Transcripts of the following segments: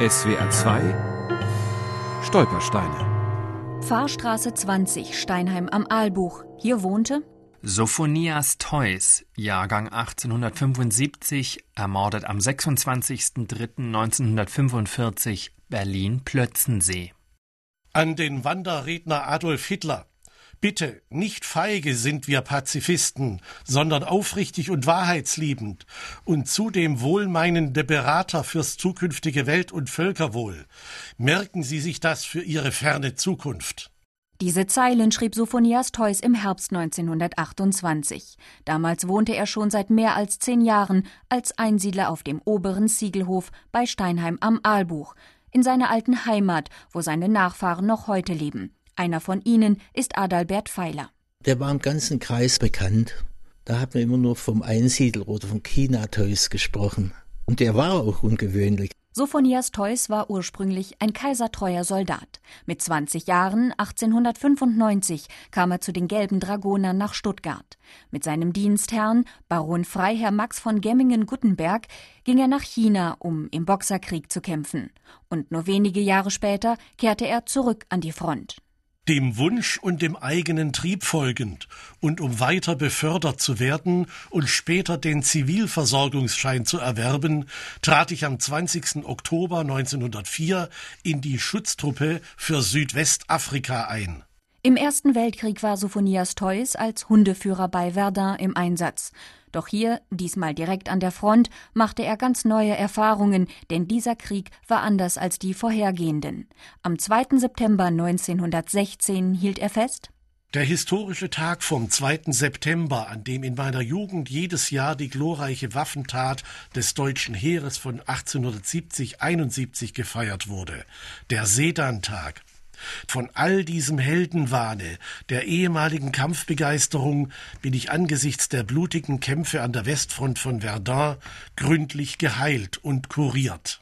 SWR 2 Stolpersteine Fahrstraße 20, Steinheim am Aalbuch. Hier wohnte Sophonias Theus, Jahrgang 1875, ermordet am 26.03.1945, Berlin-Plötzensee. An den Wanderredner Adolf Hitler. Bitte, nicht feige sind wir Pazifisten, sondern aufrichtig und wahrheitsliebend und zudem wohlmeinende Berater fürs zukünftige Welt- und Völkerwohl. Merken Sie sich das für Ihre ferne Zukunft. Diese Zeilen schrieb Sophonias Theus im Herbst 1928. Damals wohnte er schon seit mehr als zehn Jahren als Einsiedler auf dem oberen Siegelhof bei Steinheim am Aalbuch, in seiner alten Heimat, wo seine Nachfahren noch heute leben. Einer von ihnen ist Adalbert Pfeiler. Der war im ganzen Kreis bekannt. Da hat man immer nur vom Einsiedler oder vom Chinateus gesprochen. Und der war auch ungewöhnlich. Sophonias Theus war ursprünglich ein kaisertreuer Soldat. Mit 20 Jahren, 1895, kam er zu den Gelben Dragonern nach Stuttgart. Mit seinem Dienstherrn, Baron Freiherr Max von Gemmingen-Guttenberg, ging er nach China, um im Boxerkrieg zu kämpfen. Und nur wenige Jahre später kehrte er zurück an die Front dem Wunsch und dem eigenen Trieb folgend und um weiter befördert zu werden und später den Zivilversorgungsschein zu erwerben, trat ich am 20. Oktober 1904 in die Schutztruppe für Südwestafrika ein. Im Ersten Weltkrieg war Sophonias Theus als Hundeführer bei Verdun im Einsatz. Doch hier, diesmal direkt an der Front, machte er ganz neue Erfahrungen, denn dieser Krieg war anders als die vorhergehenden. Am 2. September 1916 hielt er fest, der historische Tag vom 2. September, an dem in meiner Jugend jedes Jahr die glorreiche Waffentat des deutschen Heeres von 1870-71 gefeiert wurde, der Sedan-Tag, von all diesem Heldenwahne, der ehemaligen Kampfbegeisterung bin ich angesichts der blutigen Kämpfe an der Westfront von Verdun gründlich geheilt und kuriert.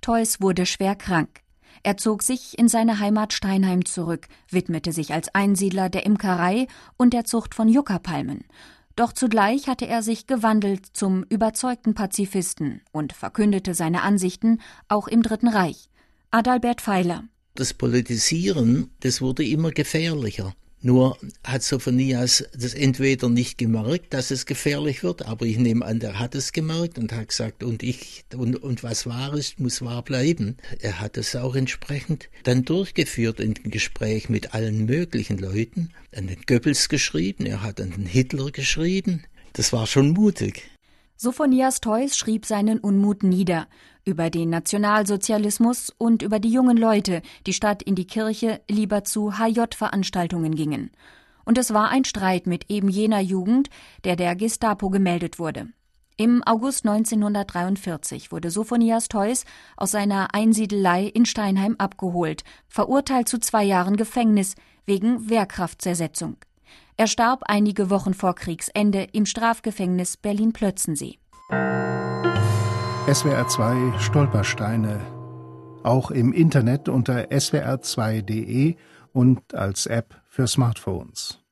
Theus wurde schwer krank. Er zog sich in seine Heimat Steinheim zurück, widmete sich als Einsiedler der Imkerei und der Zucht von Juckerpalmen. Doch zugleich hatte er sich gewandelt zum überzeugten Pazifisten und verkündete seine Ansichten auch im Dritten Reich. Adalbert Pfeiler das Politisieren, das wurde immer gefährlicher. Nur hat Sophonias das entweder nicht gemerkt, dass es gefährlich wird, aber ich nehme an, der hat es gemerkt und hat gesagt, und ich, und, und was wahr ist, muss wahr bleiben. Er hat es auch entsprechend dann durchgeführt in Gespräch mit allen möglichen Leuten, an den Goebbels geschrieben, er hat an den Hitler geschrieben. Das war schon mutig. Sophonias Theus schrieb seinen Unmut nieder über den Nationalsozialismus und über die jungen Leute, die statt in die Kirche lieber zu HJ-Veranstaltungen gingen. Und es war ein Streit mit eben jener Jugend, der der Gestapo gemeldet wurde. Im August 1943 wurde Sophonias Theus aus seiner Einsiedelei in Steinheim abgeholt, verurteilt zu zwei Jahren Gefängnis wegen Wehrkraftzersetzung. Er starb einige Wochen vor Kriegsende im Strafgefängnis Berlin-Plötzensee. SWR 2 Stolpersteine. Auch im Internet unter swr2.de und als App für Smartphones.